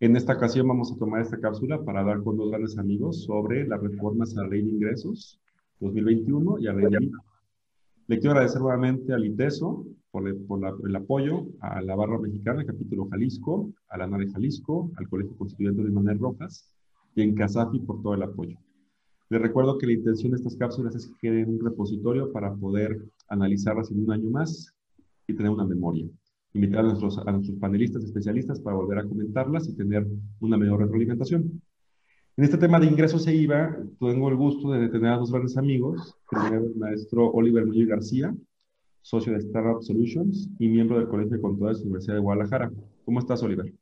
en esta ocasión vamos a tomar esta cápsula para hablar con dos grandes amigos sobre las reformas a la ley de ingresos 2021 y a la ley Le quiero agradecer nuevamente al ITESO por, el apoyo, a la Barra Mexicana, al capítulo Jalisco, a la NARE Jalisco, al Colegio Constituyente de Manuel Rojas y en Casafi por todo el apoyo. Les recuerdo que la intención de estas cápsulas es que queden un repositorio para poder analizarlas en un año más y tener una memoria invitar a nuestros, a nuestros panelistas especialistas para volver a comentarlas y tener una mejor retroalimentación. En este tema de ingresos e IVA, tengo el gusto de tener a dos grandes amigos, primero el maestro Oliver Muñoz García, socio de Startup Solutions y miembro del Colegio de Contadores de la Universidad de Guadalajara. ¿Cómo estás, Oliver?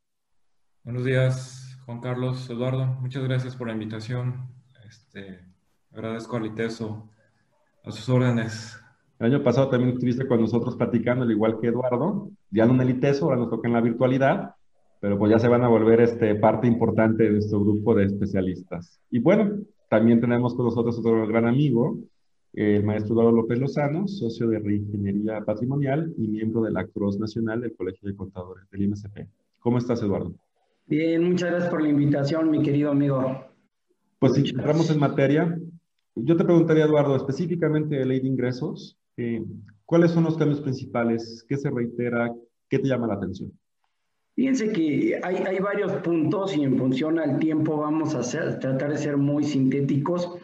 Buenos días, Juan Carlos, Eduardo. Muchas gracias por la invitación. Este, agradezco al ITESO a sus órdenes. El año pasado también estuviste con nosotros platicando, al igual que Eduardo, ya no en el ITESO, ahora nos toca en la virtualidad, pero pues ya se van a volver este, parte importante de nuestro grupo de especialistas. Y bueno, también tenemos con nosotros otro gran amigo, el maestro Eduardo López Lozano, socio de Reingeniería Patrimonial y miembro de la Cruz Nacional del Colegio de Contadores del IMSP. ¿Cómo estás, Eduardo? Bien, muchas gracias por la invitación, mi querido amigo. Pues si entramos en materia, yo te preguntaría, Eduardo, específicamente de ley de ingresos, eh, ¿Cuáles son los cambios principales? ¿Qué se reitera? ¿Qué te llama la atención? Fíjense que hay, hay varios puntos y en función al tiempo vamos a hacer, tratar de ser muy sintéticos,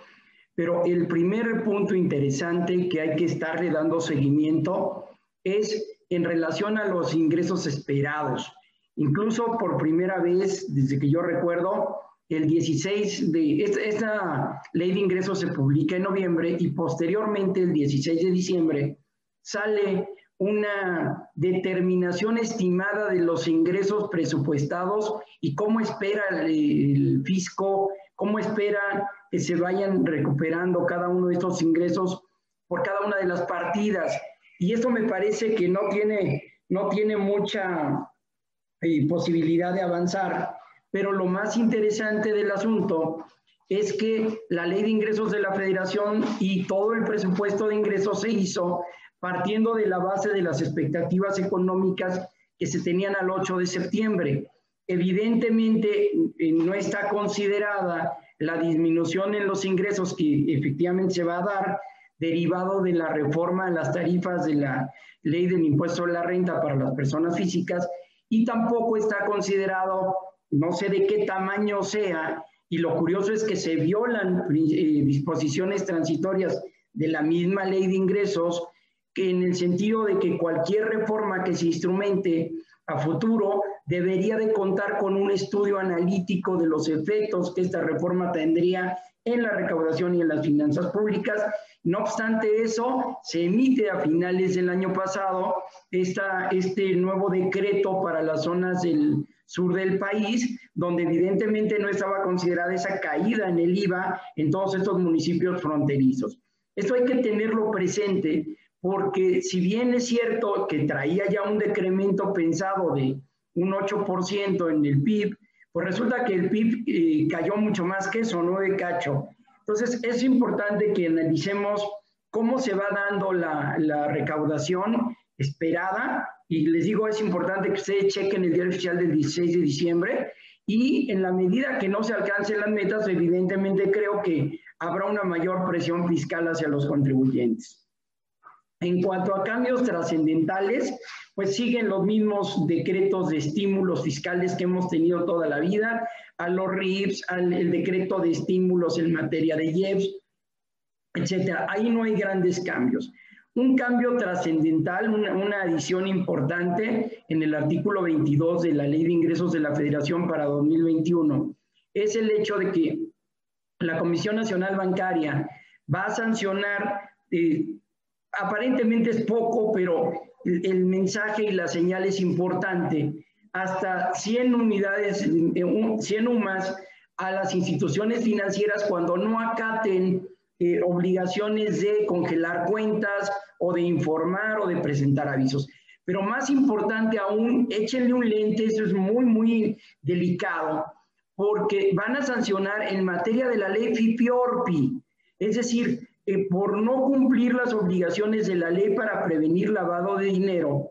pero el primer punto interesante que hay que estarle dando seguimiento es en relación a los ingresos esperados. Incluso por primera vez, desde que yo recuerdo, el 16 de, esta, ley de ingresos se publica en noviembre y posteriormente el 16 de diciembre sale una determinación estimada de los ingresos presupuestados y cómo espera el, fisco, cómo espera que se vayan recuperando cada uno de estos ingresos por cada una de las partidas. Y esto me parece que no tiene, no tiene mucha eh, posibilidad de avanzar pero lo más interesante del asunto es que la ley de ingresos de la federación y todo el presupuesto de ingresos se hizo partiendo de la base de las expectativas económicas que se tenían al 8 de septiembre. Evidentemente eh, no está considerada la disminución en los ingresos que efectivamente se va a dar derivado de la reforma de las tarifas de la ley del impuesto a la renta para las personas físicas y tampoco está considerado no sé de qué tamaño sea, y lo curioso es que se violan eh, disposiciones transitorias de la misma ley de ingresos, que en el sentido de que cualquier reforma que se instrumente a futuro debería de contar con un estudio analítico de los efectos que esta reforma tendría en la recaudación y en las finanzas públicas. No obstante eso, se emite a finales del año pasado esta, este nuevo decreto para las zonas del sur del país, donde evidentemente no estaba considerada esa caída en el IVA en todos estos municipios fronterizos. Esto hay que tenerlo presente porque si bien es cierto que traía ya un decremento pensado de un 8% en el PIB, pues resulta que el PIB eh, cayó mucho más que eso, no de cacho. Entonces es importante que analicemos cómo se va dando la, la recaudación esperada y les digo, es importante que ustedes chequen el diario oficial del 16 de diciembre y en la medida que no se alcancen las metas, evidentemente creo que habrá una mayor presión fiscal hacia los contribuyentes. En cuanto a cambios trascendentales, pues siguen los mismos decretos de estímulos fiscales que hemos tenido toda la vida, a los RIPS, al decreto de estímulos en materia de IEPS, etcétera. Ahí no hay grandes cambios. Un cambio trascendental, una, adición importante en el artículo 22 de la Ley de Ingresos de la Federación para 2021 es el hecho de que la Comisión Nacional Bancaria va a sancionar, eh, aparentemente es poco, pero el, el mensaje y la señal es importante, hasta 100 unidades, 100 UMAS a las instituciones financieras cuando no acaten eh, obligaciones de congelar cuentas o de informar o de presentar avisos. Pero más importante aún, échenle un lente, eso es muy, muy delicado, porque van a sancionar en materia de la ley FIPIORPI, es decir, eh, por no cumplir las obligaciones de la ley para prevenir lavado de dinero,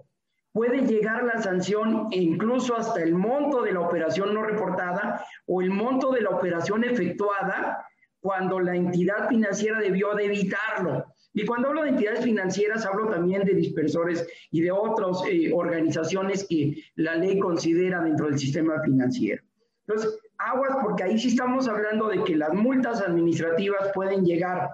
puede llegar la sanción e incluso hasta el monto de la operación no reportada o el monto de la operación efectuada cuando la entidad financiera debió de evitarlo. Y cuando hablo de entidades financieras, hablo también de dispersores y de otras eh, organizaciones que la ley considera dentro del sistema financiero. Entonces, aguas, porque ahí sí estamos hablando de que las multas administrativas pueden llegar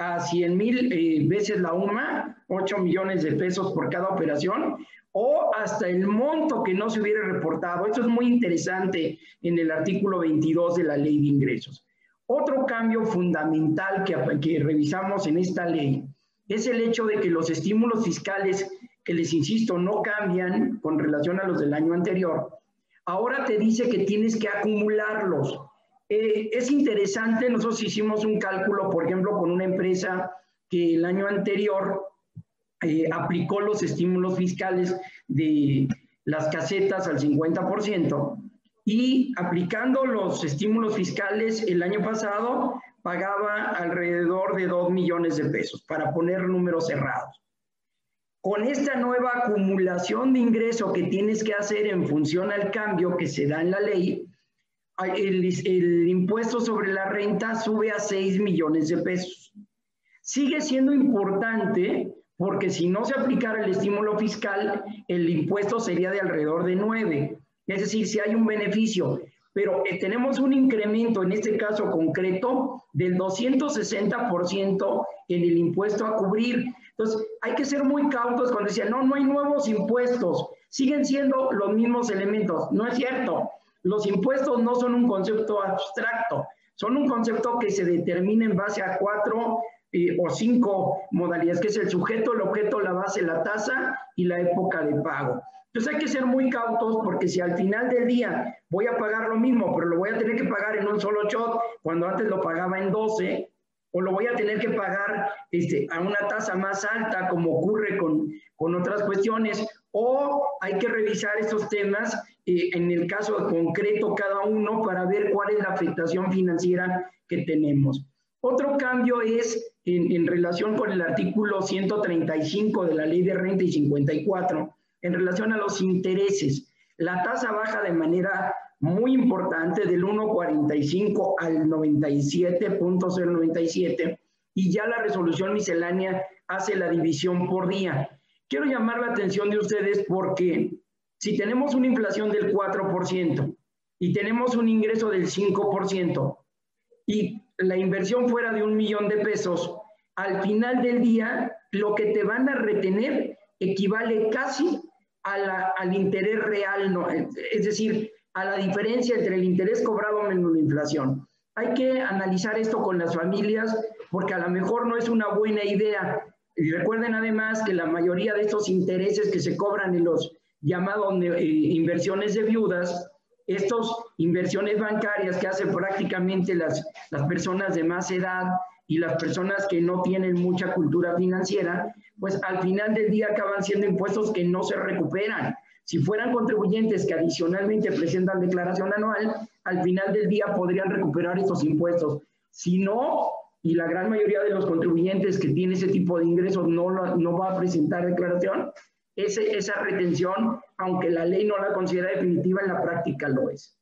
a 100 mil eh, veces la UMA, 8 millones de pesos por cada operación, o hasta el monto que no se hubiera reportado. Esto es muy interesante en el artículo 22 de la ley de ingresos. Otro cambio fundamental que, que revisamos en esta ley es el hecho de que los estímulos fiscales, que les insisto, no cambian con relación a los del año anterior, ahora te dice que tienes que acumularlos. Eh, es interesante, nosotros hicimos un cálculo, por ejemplo, con una empresa que el año anterior eh, aplicó los estímulos fiscales de las casetas al 50%, y aplicando los estímulos fiscales el año pasado pagaba alrededor de 2 millones de pesos, para poner números cerrados. Con esta nueva acumulación de ingreso que tienes que hacer en función al cambio que se da en la ley, el, el impuesto sobre la renta sube a 6 millones de pesos. Sigue siendo importante porque si no se aplicara el estímulo fiscal, el impuesto sería de alrededor de 9 es decir, si hay un beneficio, pero eh, tenemos un incremento en este caso concreto del 260% en el impuesto a cubrir. Entonces, hay que ser muy cautos cuando decían, no, no hay nuevos impuestos, siguen siendo los mismos elementos. No es cierto, los impuestos no son un concepto abstracto, son un concepto que se determina en base a cuatro eh, o cinco modalidades, que es el sujeto, el objeto, la base, la tasa y la época de pago. Entonces hay que ser muy cautos porque si al final del día voy a pagar lo mismo, pero lo voy a tener que pagar en un solo shot, cuando antes lo pagaba en 12, o lo voy a tener que pagar este, a una tasa más alta, como ocurre con, con otras cuestiones, o hay que revisar estos temas eh, en el caso concreto cada uno para ver cuál es la afectación financiera que tenemos. Otro cambio es en, en relación con el artículo 135 de la ley de renta y 54 en relación a los intereses. La tasa baja de manera muy importante del 1,45 al 97.097 y ya la resolución miscelánea hace la división por día. Quiero llamar la atención de ustedes porque si tenemos una inflación del 4% y tenemos un ingreso del 5% y la inversión fuera de un millón de pesos, al final del día lo que te van a retener equivale casi al interés real, no, es decir, a la diferencia entre el interés cobrado menos la inflación. Hay que analizar esto con las familias porque a lo mejor no es una buena idea. Y recuerden además que la mayoría de estos intereses que se cobran en los llamados eh, inversiones de viudas, estas inversiones bancarias que hacen prácticamente las, las personas de más edad y las personas que no tienen mucha cultura financiera, pues al final del día acaban siendo impuestos que no se recuperan. Si fueran contribuyentes que adicionalmente presentan declaración anual, al final del día podrían recuperar estos impuestos. Si no, y la gran mayoría de los contribuyentes que tienen ese tipo de ingresos no, no va a presentar declaración, ese, esa retención, aunque la ley no la considera definitiva, en la práctica lo es.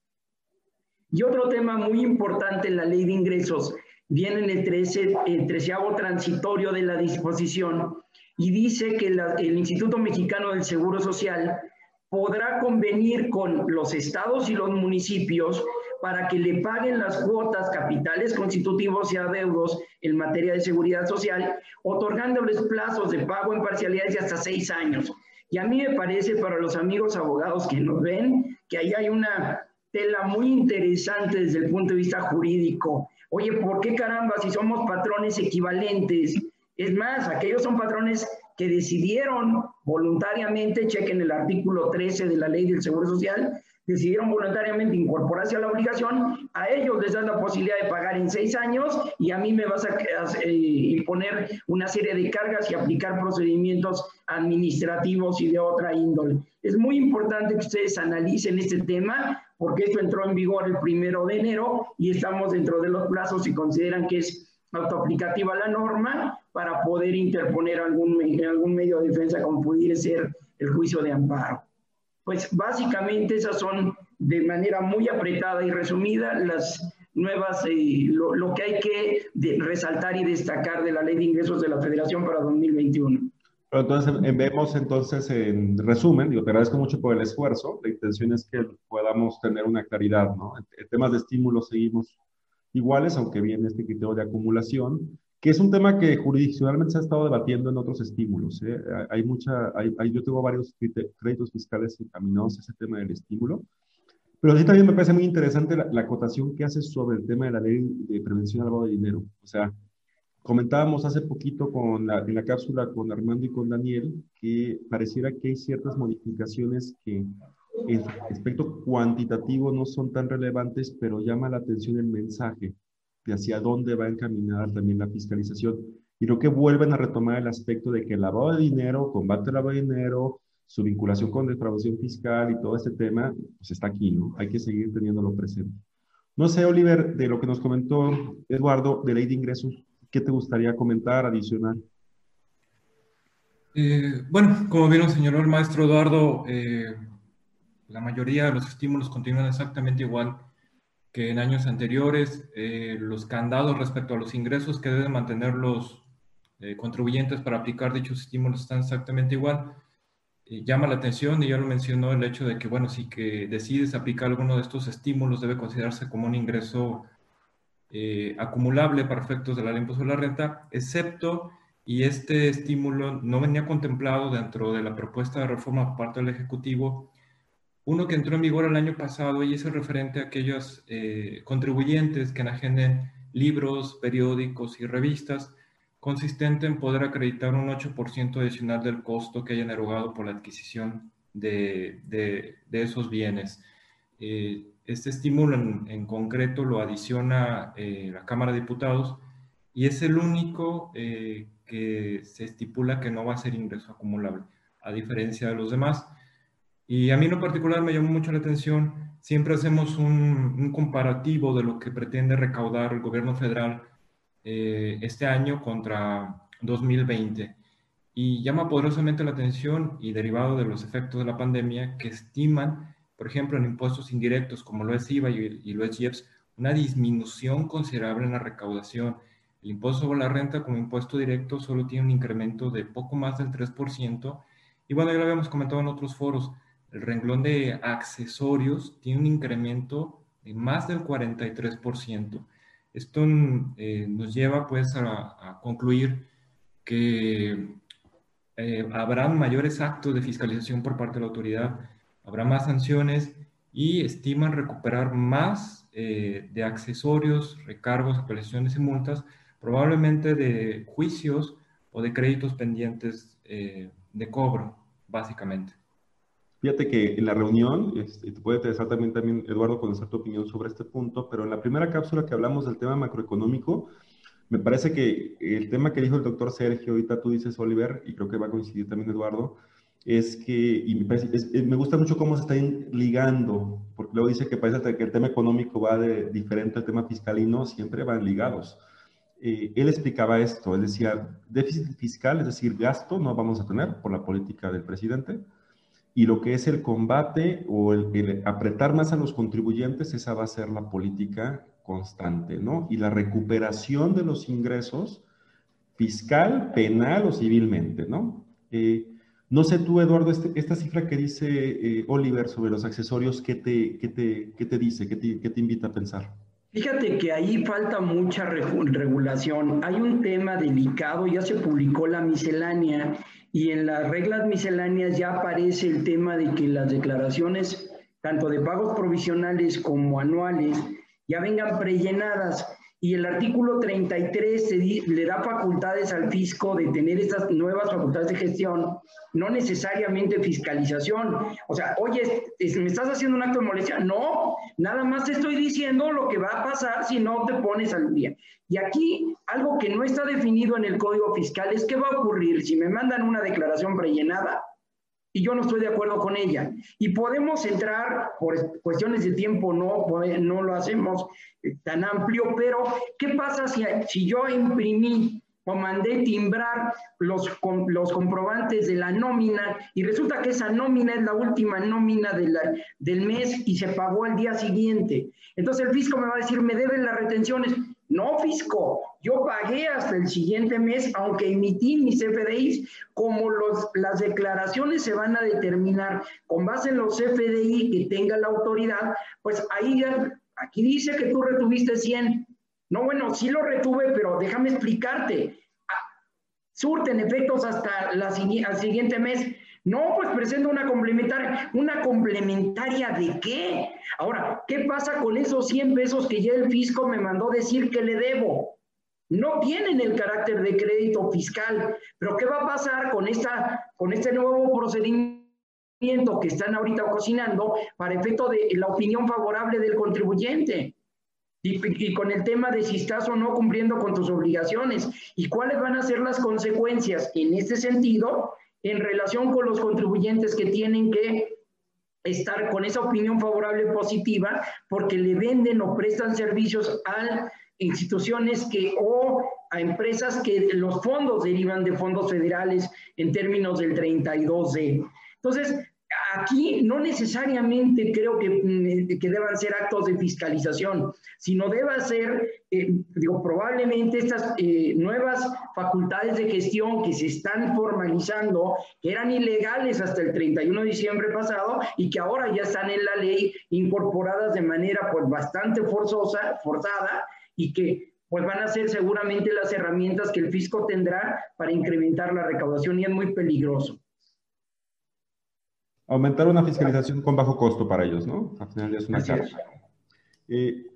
Y otro tema muy importante en la ley de ingresos viene en el, 13, el treceavo transitorio de la disposición y dice que el Instituto Mexicano del Seguro Social podrá convenir con los estados y los municipios para que le paguen las cuotas capitales constitutivos y adeudos en materia de seguridad social, otorgándoles plazos de pago en parcialidades de hasta seis años. Y a mí me parece, para los amigos abogados que nos ven, que ahí hay una tela muy interesante desde el punto de vista jurídico Oye, ¿por qué caramba si somos patrones equivalentes? Es más, aquellos son patrones que decidieron voluntariamente, chequen el artículo 13 de la ley del Seguro Social, decidieron voluntariamente incorporarse a la obligación, a ellos les das la posibilidad de pagar en seis años y a mí me vas a, eh, imponer una serie de cargas y aplicar procedimientos administrativos y de otra índole. Es muy importante que ustedes analicen este tema porque esto entró en vigor el primero de enero y estamos dentro de los plazos y consideran que es autoaplicativa la norma para poder interponer algún, algún medio de defensa como pudiera ser el juicio de amparo. Pues básicamente esas son de manera muy apretada y resumida las nuevas, eh, lo, que hay que resaltar y destacar de la ley de ingresos de la Federación para 2021. entonces, vemos entonces en resumen, digo, te agradezco mucho por el esfuerzo, la intención es que podamos tener una claridad, ¿no? En temas de estímulo seguimos iguales, aunque viene este criterio de acumulación, que es un tema que jurisdiccionalmente se ha estado debatiendo en otros estímulos. ¿eh? Hay mucha, hay, yo tengo varios créditos fiscales encaminados a ese tema del estímulo, pero sí también me parece muy interesante la, acotación que hace sobre el tema de la ley de prevención al lavado de dinero. O sea, comentábamos hace poquito con la, en la cápsula con Armando y con Daniel que pareciera que hay ciertas modificaciones que en aspecto cuantitativo no son tan relevantes, pero llama la atención el mensaje hacia dónde va encaminada también la fiscalización. Y creo que vuelven a retomar el aspecto de que el lavado de dinero, combate al lavado de dinero, su vinculación con defraudación fiscal y todo este tema, pues está aquí, ¿no? Hay que seguir teniéndolo presente. No sé, Oliver, de lo que nos comentó Eduardo de ley de ingresos, ¿qué te gustaría comentar, adicional? Eh, bueno, como vieron, señor maestro Eduardo, eh, la mayoría de los estímulos continúan exactamente igual que en años anteriores. Eh, los candados respecto a los ingresos que deben mantener los eh, contribuyentes para aplicar dichos estímulos están exactamente igual. llama la atención, y ya lo mencionó, el hecho de que, bueno, si que decides aplicar alguno de estos estímulos debe considerarse como un ingreso eh, acumulable para efectos de la ley impuesto a la renta, excepto, y este estímulo no venía contemplado dentro de la propuesta de reforma por parte del Ejecutivo, uno que entró en vigor el año pasado y es el referente a aquellos eh, contribuyentes que enajenen libros, periódicos y revistas, consistente en poder acreditar un 8% adicional del costo que hayan erogado por la adquisición de, esos bienes. Eh, este estímulo en, concreto lo adiciona eh, la Cámara de Diputados y es el único que se estipula que no va a ser ingreso acumulable, a diferencia de los demás. Y a mí en lo particular me llamó mucho la atención, siempre hacemos un, comparativo de lo que pretende recaudar el gobierno federal eh, este año contra 2020. Y llama poderosamente la atención y derivado de los efectos de la pandemia que estiman, por ejemplo, en impuestos indirectos como lo es IVA y, y lo es IEPS, una disminución considerable en la recaudación. El impuesto sobre la renta como impuesto directo solo tiene un incremento de poco más del 3%. Y bueno, ya lo habíamos comentado en otros foros, el renglón de accesorios tiene un incremento de más del 43%. Esto eh, nos lleva pues a, concluir que eh, habrán mayores actos de fiscalización por parte de la autoridad, habrá más sanciones y estiman recuperar más eh, de accesorios, recargos, apelaciones y multas, probablemente de juicios o de créditos pendientes de cobro, básicamente. Fíjate que en la reunión, este, te puede interesar también, también, Eduardo, conocer tu opinión sobre este punto, pero en la primera cápsula que hablamos del tema macroeconómico, me parece que el tema que dijo el doctor Sergio, ahorita tú dices, Oliver, y creo que va a coincidir también Eduardo, es que, y me, me gusta mucho cómo se está ligando, porque luego dice que parece que el tema económico va de diferente al tema fiscal y no, siempre van ligados. Eh, él explicaba esto, él decía, déficit fiscal, es decir, gasto no vamos a tener por la política del presidente, y lo que es el combate o el, apretar más a los contribuyentes, esa va a ser la política constante, ¿no? Y la recuperación de los ingresos fiscal, penal o civilmente, ¿no? Eh, no sé tú, Eduardo, este, esta cifra que dice eh, Oliver sobre los accesorios, ¿qué te, qué te, qué te dice? ¿Qué te, ¿Qué te, invita a pensar? Fíjate que ahí falta mucha regulación. Hay un tema delicado, ya se publicó la miscelánea y en las reglas misceláneas ya aparece el tema de que las declaraciones, tanto de pagos provisionales como anuales, ya vengan prellenadas. Y el artículo 33 le da facultades al fisco de tener estas nuevas facultades de gestión, no necesariamente fiscalización. O sea, oye, ¿me estás haciendo un acto de molestia? No, nada más te estoy diciendo lo que va a pasar si no te pones al día. Y aquí, algo que no está definido en el Código Fiscal es qué va a ocurrir si me mandan una declaración prellenada y yo no estoy de acuerdo con ella. Y podemos entrar, por cuestiones de tiempo no, no lo hacemos eh, tan amplio, pero ¿qué pasa si, si yo imprimí o mandé timbrar los, los comprobantes de la nómina y resulta que esa nómina es la última nómina de del mes y se pagó al día siguiente? Entonces el fisco me va a decir, me deben las retenciones. No, fisco, yo pagué hasta el siguiente mes, aunque emití mis FDIs, como los, las declaraciones se van a determinar con base en los FDI que tenga la autoridad, pues ahí aquí dice que tú retuviste 100. No, bueno, sí lo retuve, pero déjame explicarte. Ah, surten efectos hasta la, el siguiente mes. No, pues presenta una complementaria. ¿Una complementaria de qué? Ahora, ¿qué pasa con esos 100 pesos que ya el fisco me mandó decir que le debo? No tienen el carácter de crédito fiscal, pero ¿qué va a pasar con, esta, con este nuevo procedimiento que están ahorita cocinando para efecto de la opinión favorable del contribuyente? Y, con el tema de si estás o no cumpliendo con tus obligaciones y cuáles van a ser las consecuencias en este sentido en relación con los contribuyentes que tienen que estar con esa opinión favorable positiva porque le venden o prestan servicios a instituciones que o a empresas que los fondos derivan de fondos federales en términos del 32D. Entonces, aquí no necesariamente creo que, mm, que, deban ser actos de fiscalización, sino deba ser, eh, digo, probablemente estas eh, nuevas facultades de gestión que se están formalizando, que eran ilegales hasta el 31 de diciembre pasado y que ahora ya están en la ley incorporadas de manera pues bastante forzosa, forzada y que pues van a ser seguramente las herramientas que el fisco tendrá para incrementar la recaudación y es muy peligroso aumentar una fiscalización con bajo costo para ellos, ¿no? Al final es una carga. Eh,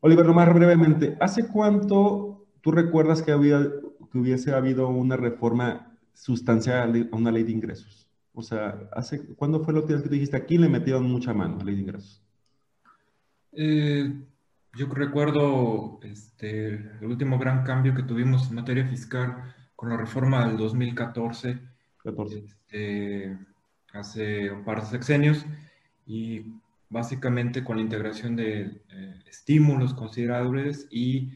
Oliver, nomás brevemente, ¿hace cuánto tú recuerdas que, había, que hubiese habido una reforma sustancial a una ley de ingresos? O sea, ¿hace, ¿cuándo fue lo que tú dijiste aquí le metieron mucha mano a la ley de ingresos? Eh, yo recuerdo este, el último gran cambio que tuvimos en materia fiscal con la reforma del 2014. 14. Este, hace un par de sexenios y básicamente con la integración de eh, estímulos considerables y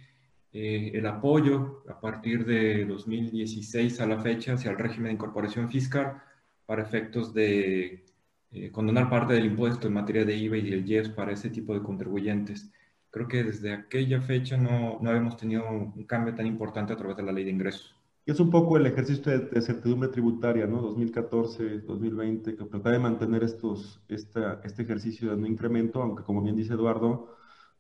eh, el apoyo a partir de 2016 a la fecha hacia el régimen de incorporación fiscal para efectos de eh, condonar parte del impuesto en materia de IVA y del IES para ese tipo de contribuyentes. Creo que desde aquella fecha no, no habíamos tenido un cambio tan importante a través de la ley de ingresos. Y es un poco el ejercicio de, certidumbre tributaria, ¿no? 2014, 2020, que trata de mantener estos, esta, este ejercicio de no incremento, aunque como bien dice Eduardo,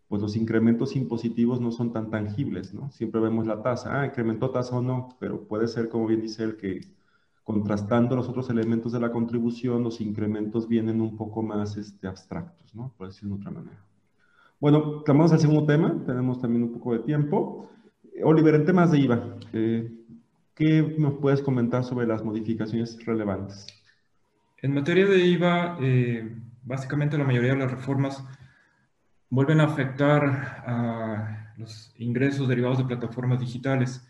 pues los incrementos impositivos no son tan tangibles, ¿no? Siempre vemos la tasa, ah, incrementó tasa o no, pero puede ser, como bien dice él, que contrastando los otros elementos de la contribución, los incrementos vienen un poco más este, abstractos, ¿no? Por decirlo de otra manera. Bueno, vamos al segundo tema, tenemos también un poco de tiempo. Oliver, en temas de IVA, eh, ¿Qué nos puedes comentar sobre las modificaciones relevantes? En materia de IVA, eh, básicamente la mayoría de las reformas vuelven a afectar a los ingresos derivados de plataformas digitales.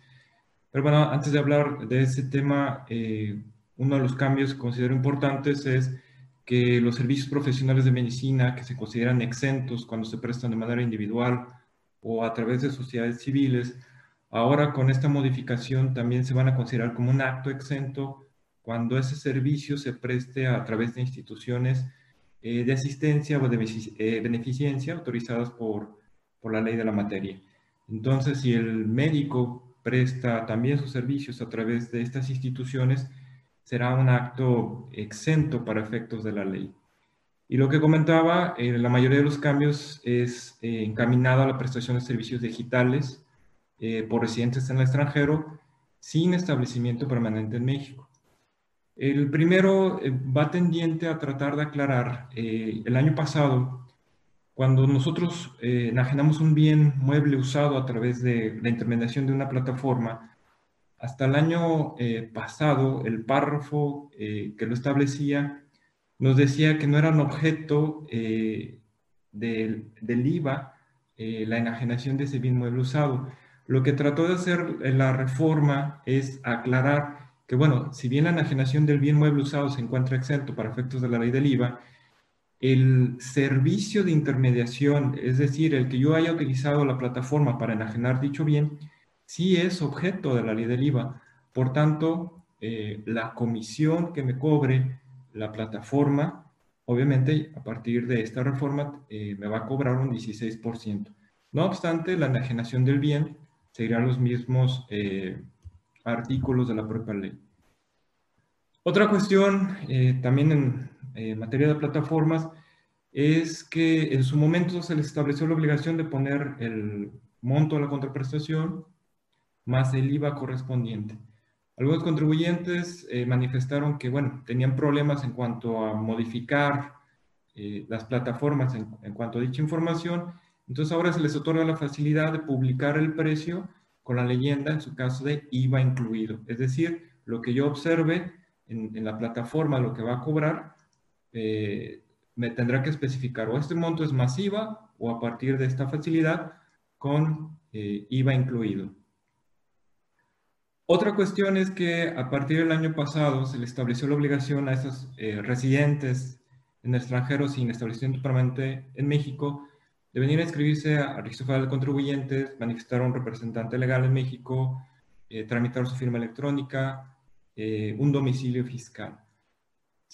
Pero bueno, antes de hablar de ese tema, eh, uno de los cambios que considero importantes es que los servicios profesionales de medicina que se consideran exentos cuando se prestan de manera individual o a través de sociedades civiles, Ahora con esta modificación también se van a considerar como un acto exento cuando ese servicio se preste a través de instituciones eh, de asistencia o de eh, beneficencia autorizadas por, por la ley de la materia. Entonces, si el médico presta también sus servicios a través de estas instituciones, será un acto exento para efectos de la ley. Y lo que comentaba, eh, la mayoría de los cambios es encaminado a la prestación de servicios digitales eh, por residentes en el extranjero sin establecimiento permanente en México. El primero eh, va tendiente a tratar de aclarar, eh, el año pasado cuando nosotros eh, enajenamos un bien mueble usado a través de la intermediación de una plataforma, hasta el año eh, pasado, el párrafo eh, que lo establecía nos decía que no eran objeto del, del, IVA la enajenación de ese bien mueble usado. Lo que trató de hacer la reforma es aclarar que, bueno, si bien la enajenación del bien mueble usado se encuentra exento para efectos de la ley del IVA, el servicio de intermediación, es decir, el que yo haya utilizado la plataforma para enajenar dicho bien, sí es objeto de la ley del IVA. Por tanto, eh, la comisión que me cobre la plataforma, obviamente a partir de esta reforma eh, me va a cobrar un 16%. No obstante, la enajenación del bien seguirá los mismos eh, artículos de la propia ley. Otra cuestión, también en materia de plataformas, es que en su momento se les estableció la obligación de poner el monto de la contraprestación más el IVA correspondiente. Algunos contribuyentes eh, manifestaron que, bueno, tenían problemas en cuanto a modificar eh, las plataformas en, cuanto a dicha información. Entonces ahora se les otorga la facilidad de publicar el precio con la leyenda, en su caso de IVA incluido. Es decir, lo que yo observe en, la plataforma, lo que va a cobrar, eh, me tendrá que especificar o este monto es masiva o a partir de esta facilidad con eh, IVA incluido. Otra cuestión es que a partir del año pasado se le estableció la obligación a esos eh, residentes en el sin establecimiento permanente en México de venir a inscribirse a Registro Federal de Contribuyentes, manifestar un representante legal en México, eh, tramitar su firma electrónica, un domicilio fiscal.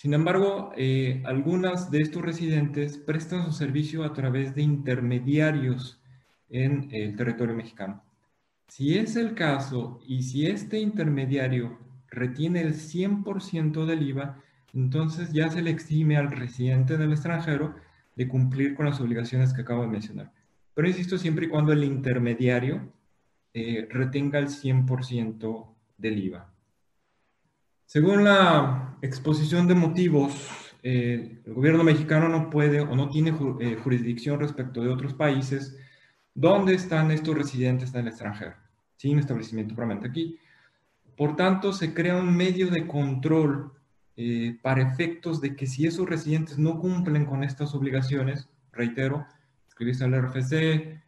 Sin embargo, eh, algunas de estos residentes prestan su servicio a través de intermediarios en el territorio mexicano. Si es el caso y si este intermediario retiene el 100% del IVA, entonces ya se le exime al residente del extranjero de cumplir con las obligaciones que acabo de mencionar. Pero insisto, siempre y cuando el intermediario eh, retenga el 100% del IVA. Según la exposición de motivos, eh, el gobierno mexicano no puede o no tiene eh, jurisdicción respecto de otros países donde están estos residentes en el extranjero, sin establecimiento permanente aquí. Por tanto, se crea un medio de control eh, para efectos de que si esos residentes no cumplen con estas obligaciones, reitero, escribirse al RFC,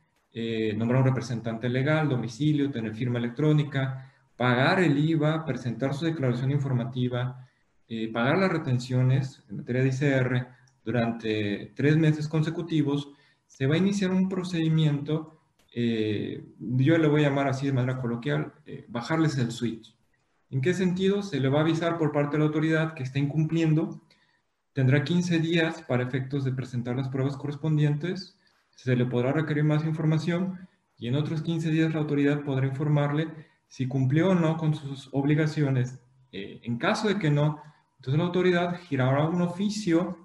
nombrar un representante legal, domicilio, tener firma electrónica, pagar el IVA, presentar su declaración informativa, eh, pagar las retenciones en materia de ICR durante tres meses consecutivos, se va a iniciar un procedimiento, eh, yo le voy a llamar así de manera coloquial, eh, bajarles el switch. ¿En qué sentido? Se le va a avisar por parte de la autoridad que está incumpliendo, tendrá 15 días para efectos de presentar las pruebas correspondientes, se le podrá requerir más información y en otros 15 días la autoridad podrá informarle si cumplió o no con sus obligaciones. Eh, en caso de que no, entonces la autoridad girará un oficio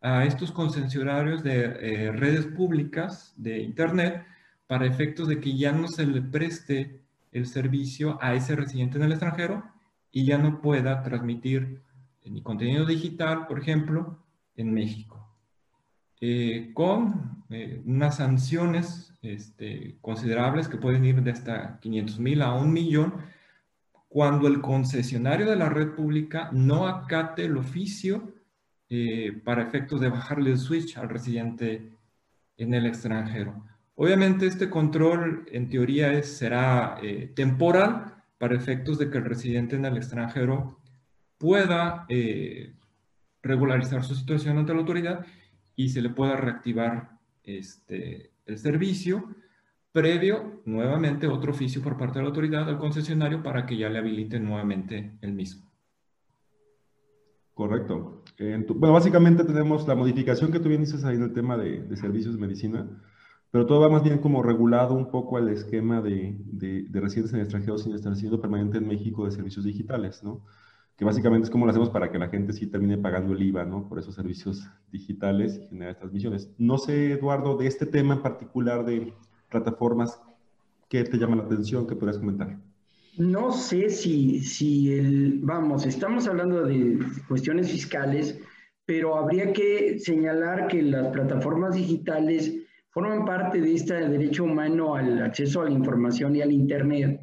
a estos concesionarios de eh, redes públicas de Internet para efectos de que ya no se le preste el servicio a ese residente en el extranjero y ya no pueda transmitir ni contenido digital, por ejemplo, en México. Eh, con unas sanciones este, considerables que pueden ir de hasta 500 mil a un millón cuando el concesionario de la red pública no acate el oficio eh, para efectos de bajarle el switch al residente en el extranjero. Obviamente este control en teoría es, será eh, temporal para efectos de que el residente en el extranjero pueda eh, regularizar su situación ante la autoridad y se le pueda reactivar este, el servicio, previo nuevamente otro oficio por parte de la autoridad al concesionario para que ya le habilite nuevamente el mismo. Correcto. Bueno, básicamente tenemos la modificación que tú bien dices ahí en el tema de, servicios de medicina, pero todo va más bien como regulado un poco al esquema de, de, residentes en el extranjero sin estar siendo permanente en México de servicios digitales, ¿no? que básicamente es como lo hacemos para que la gente sí termine pagando el IVA, ¿no? Por esos servicios digitales y generar estas misiones. No sé, Eduardo, de este tema en particular de plataformas, ¿qué te llama la atención? ¿Qué podrías comentar? No sé si, si el, vamos, estamos hablando de cuestiones fiscales, pero habría que señalar que las plataformas digitales forman parte de este derecho humano al acceso a la información y al Internet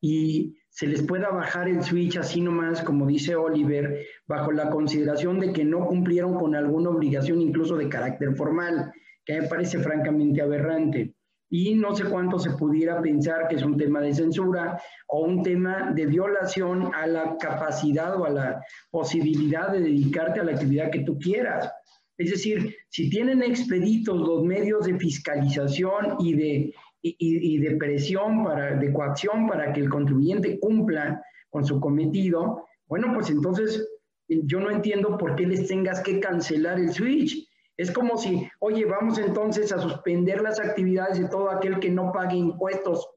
y se les pueda bajar el switch así nomás, como dice Oliver, bajo la consideración de que no cumplieron con alguna obligación incluso de carácter formal, que me parece francamente aberrante. Y no sé cuánto se pudiera pensar que es un tema de censura o un tema de violación a la capacidad o a la posibilidad de dedicarte a la actividad que tú quieras. Es decir, si tienen expeditos los medios de fiscalización y de y, de presión, para, de coacción para que el contribuyente cumpla con su cometido, bueno, pues entonces eh, yo no entiendo por qué les tengas que cancelar el switch. Es como si, oye, vamos entonces a suspender las actividades de todo aquel que no pague impuestos.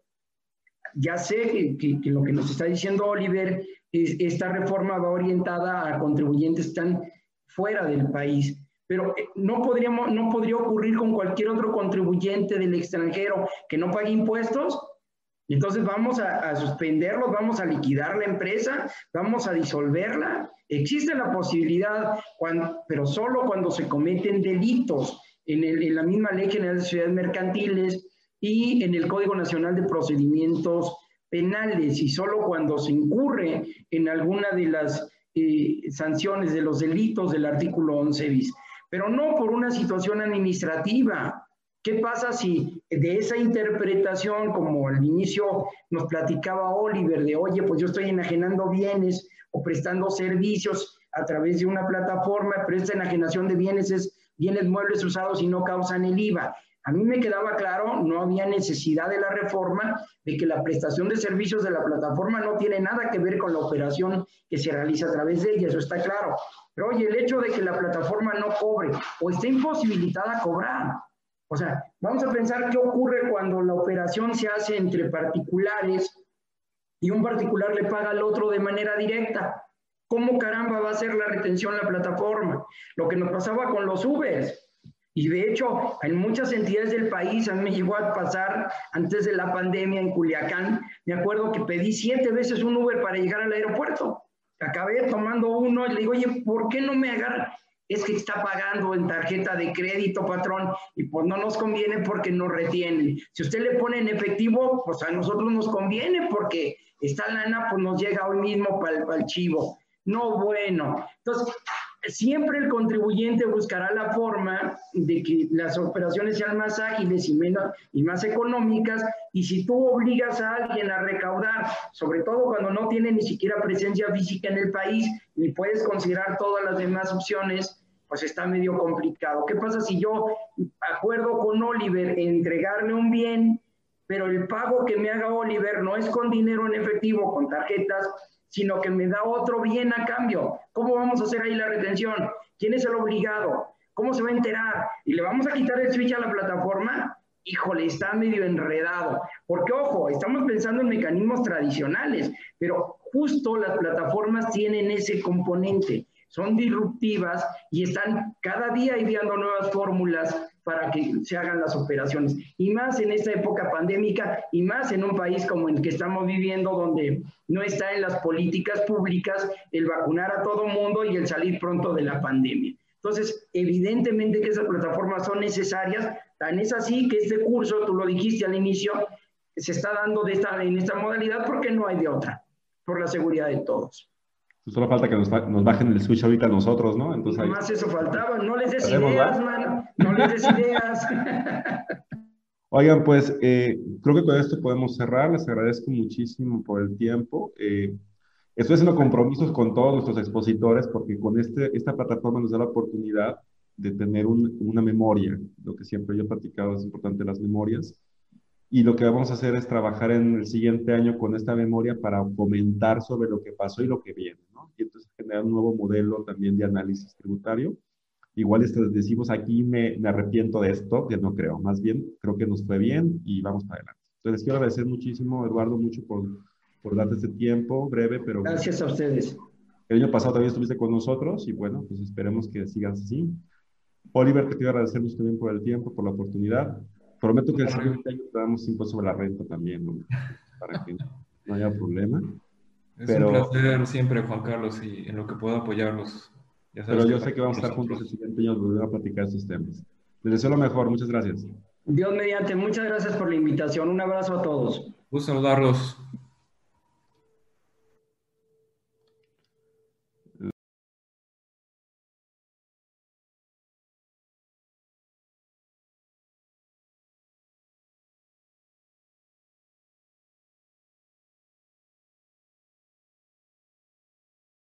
Ya sé que, lo que nos está diciendo Oliver es esta reforma va orientada a contribuyentes que están fuera del país pero eh, no, no podría ocurrir con cualquier otro contribuyente del extranjero que no pague impuestos. Entonces vamos a, suspenderlos, vamos a liquidar la empresa, vamos a disolverla. Existe la posibilidad, pero solo cuando se cometen delitos en, en la misma Ley General de Ciudades Mercantiles y en el Código Nacional de Procedimientos Penales, y solo cuando se incurre en alguna de las eh, sanciones de los delitos del artículo 11 bis pero no por una situación administrativa. ¿Qué pasa si de esa interpretación, como al inicio nos platicaba Oliver, de oye, pues yo estoy enajenando bienes o prestando servicios a través de una plataforma, pero esta enajenación de bienes es bienes muebles usados y no causan el IVA? A mí me quedaba claro, no había necesidad de la reforma, de que la prestación de servicios de la plataforma no tiene nada que ver con la operación que se realiza a través de ella, eso está claro. Pero oye, el hecho de que la plataforma no cobre o esté imposibilitada a cobrar, o sea, vamos a pensar qué ocurre cuando la operación se hace entre particulares y un particular le paga al otro de manera directa. ¿Cómo caramba va a ser la retención la plataforma? Lo que nos pasaba con los Ubers. Y de hecho, en muchas entidades del país, a mí me llegó a pasar antes de la pandemia en Culiacán, me acuerdo que pedí siete veces un Uber para llegar al aeropuerto acabé tomando uno y le digo, oye, ¿por qué no me agarra? Es que está pagando en tarjeta de crédito, patrón, y pues no nos conviene porque nos retiene. Si usted le pone en efectivo, pues a nosotros nos conviene porque esta lana pues nos llega hoy mismo para el chivo. No, bueno. Entonces, siempre el contribuyente buscará la forma de que las operaciones sean más ágiles y, menos, y más económicas. Y si tú obligas a alguien a recaudar, sobre todo cuando no tiene ni siquiera presencia física en el país, ni puedes considerar todas las demás opciones, pues está medio complicado. ¿Qué pasa si yo acuerdo con Oliver en entregarle un bien, pero el pago que me haga Oliver no es con dinero en efectivo, con tarjetas, sino que me da otro bien a cambio. ¿Cómo vamos a hacer ahí la retención? ¿Quién es el obligado? ¿Cómo se va a enterar? ¿Y le vamos a quitar el switch a la plataforma? Híjole, está medio enredado. Porque, ojo, estamos pensando en mecanismos tradicionales, pero justo las plataformas tienen ese componente. Son disruptivas y están cada día ideando nuevas fórmulas para que se hagan las operaciones. Y más en esta época pandémica y más en un país como el que estamos viviendo, donde no está en las políticas públicas el vacunar a todo mundo y el salir pronto de la pandemia. Entonces, evidentemente que esas plataformas son necesarias, tan es así que este curso, tú lo dijiste al inicio, se está dando de esta, en esta modalidad porque no hay de otra, por la seguridad de todos. Solo falta que nos, nos, bajen el switch ahorita a nosotros, ¿no? Entonces, Más eso faltaba, no les des ideas, man, no les des ideas. Oigan, pues eh, creo que con esto podemos cerrar. Les agradezco muchísimo por el tiempo. Eh, estoy haciendo compromisos con todos nuestros expositores porque con este, esta plataforma nos da la oportunidad de tener un, una memoria. Lo que siempre yo he platicado es importante las memorias y lo que vamos a hacer es trabajar en el siguiente año con esta memoria para comentar sobre lo que pasó y lo que viene, generar un nuevo modelo también de análisis tributario. Igual esto decimos aquí me, me arrepiento de esto, que no creo, más bien creo que nos fue bien y vamos para adelante. Entonces quiero agradecer muchísimo, Eduardo, mucho por, por darte este tiempo breve, pero... Gracias a ustedes. El año pasado también estuviste con nosotros y bueno, pues esperemos que sigas así. Oliver, te quiero agradecer mucho también por el tiempo, por la oportunidad. Prometo que el siguiente año te damos impuesto sobre la renta también, ¿no? para que no haya problema. Es un placer siempre, Juan Carlos, y en lo que puedo apoyarlos. Pero yo sé que vamos a estar juntos el siguiente año volver a platicar estos temas. Les deseo lo mejor. Muchas gracias. Dios mediante. Muchas gracias por la invitación. Un abrazo a todos. Gusto saludarlos.